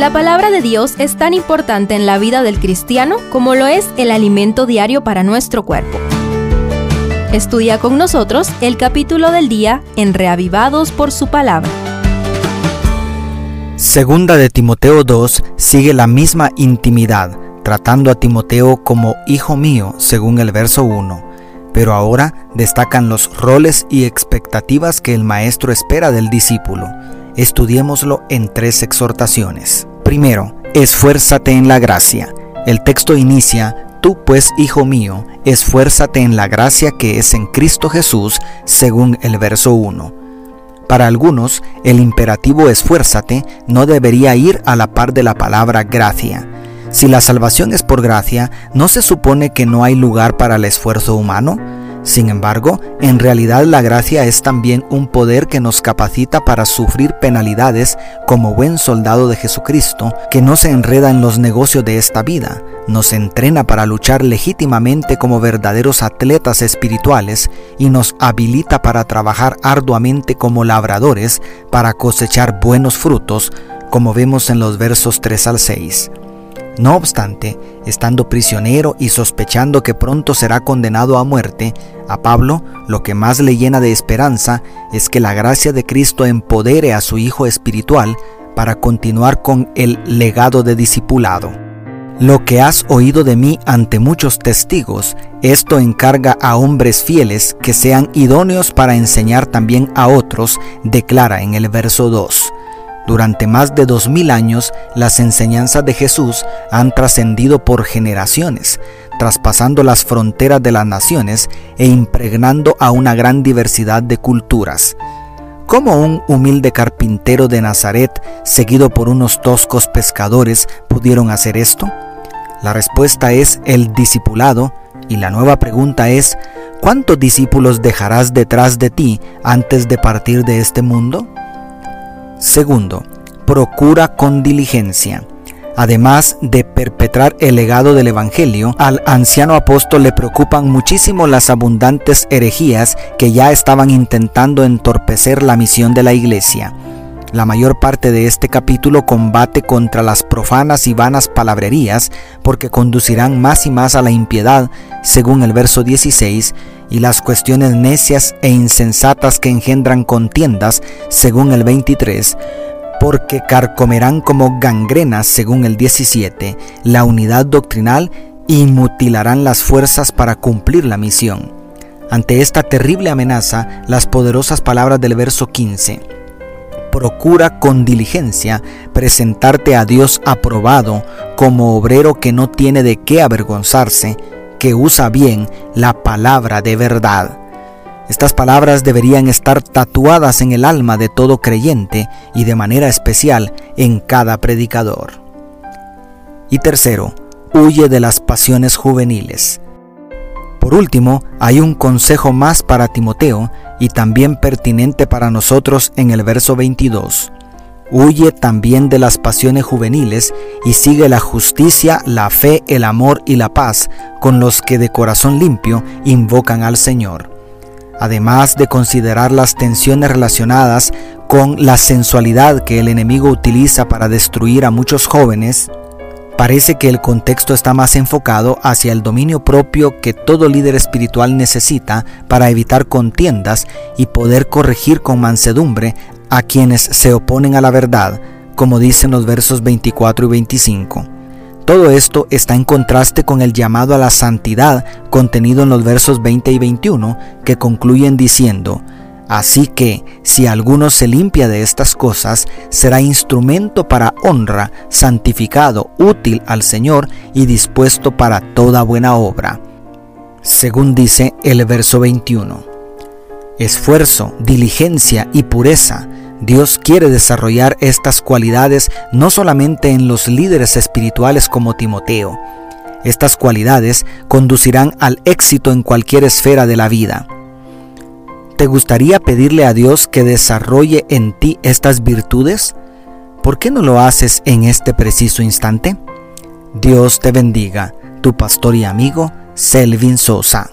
La palabra de Dios es tan importante en la vida del cristiano como lo es el alimento diario para nuestro cuerpo. Estudia con nosotros el capítulo del día en Reavivados por su palabra. Segunda de Timoteo 2 sigue la misma intimidad, tratando a Timoteo como hijo mío, según el verso 1. Pero ahora destacan los roles y expectativas que el maestro espera del discípulo. Estudiémoslo en tres exhortaciones. Primero, esfuérzate en la gracia. El texto inicia, Tú pues, hijo mío, esfuérzate en la gracia que es en Cristo Jesús, según el verso 1. Para algunos, el imperativo esfuérzate no debería ir a la par de la palabra gracia. Si la salvación es por gracia, ¿no se supone que no hay lugar para el esfuerzo humano? Sin embargo, en realidad la gracia es también un poder que nos capacita para sufrir penalidades como buen soldado de Jesucristo, que no se enreda en los negocios de esta vida, nos entrena para luchar legítimamente como verdaderos atletas espirituales y nos habilita para trabajar arduamente como labradores para cosechar buenos frutos, como vemos en los versos 3 al 6. No obstante, estando prisionero y sospechando que pronto será condenado a muerte, a Pablo lo que más le llena de esperanza es que la gracia de Cristo empodere a su Hijo espiritual para continuar con el legado de discipulado. Lo que has oído de mí ante muchos testigos, esto encarga a hombres fieles que sean idóneos para enseñar también a otros, declara en el verso 2. Durante más de dos mil años, las enseñanzas de Jesús han trascendido por generaciones, traspasando las fronteras de las naciones e impregnando a una gran diversidad de culturas. ¿Cómo un humilde carpintero de Nazaret, seguido por unos toscos pescadores, pudieron hacer esto? La respuesta es el discipulado y la nueva pregunta es, ¿cuántos discípulos dejarás detrás de ti antes de partir de este mundo? Segundo, procura con diligencia. Además de perpetrar el legado del Evangelio, al anciano apóstol le preocupan muchísimo las abundantes herejías que ya estaban intentando entorpecer la misión de la iglesia. La mayor parte de este capítulo combate contra las profanas y vanas palabrerías porque conducirán más y más a la impiedad, según el verso 16, y las cuestiones necias e insensatas que engendran contiendas, según el 23, porque carcomerán como gangrenas, según el 17, la unidad doctrinal y mutilarán las fuerzas para cumplir la misión. Ante esta terrible amenaza, las poderosas palabras del verso 15, procura con diligencia presentarte a Dios aprobado como obrero que no tiene de qué avergonzarse, que usa bien la palabra de verdad. Estas palabras deberían estar tatuadas en el alma de todo creyente y de manera especial en cada predicador. Y tercero, huye de las pasiones juveniles. Por último, hay un consejo más para Timoteo y también pertinente para nosotros en el verso 22. Huye también de las pasiones juveniles y sigue la justicia, la fe, el amor y la paz con los que de corazón limpio invocan al Señor. Además de considerar las tensiones relacionadas con la sensualidad que el enemigo utiliza para destruir a muchos jóvenes, parece que el contexto está más enfocado hacia el dominio propio que todo líder espiritual necesita para evitar contiendas y poder corregir con mansedumbre a quienes se oponen a la verdad, como dicen los versos 24 y 25. Todo esto está en contraste con el llamado a la santidad contenido en los versos 20 y 21, que concluyen diciendo, Así que, si alguno se limpia de estas cosas, será instrumento para honra, santificado, útil al Señor y dispuesto para toda buena obra. Según dice el verso 21. Esfuerzo, diligencia y pureza Dios quiere desarrollar estas cualidades no solamente en los líderes espirituales como Timoteo. Estas cualidades conducirán al éxito en cualquier esfera de la vida. ¿Te gustaría pedirle a Dios que desarrolle en ti estas virtudes? ¿Por qué no lo haces en este preciso instante? Dios te bendiga, tu pastor y amigo Selvin Sosa.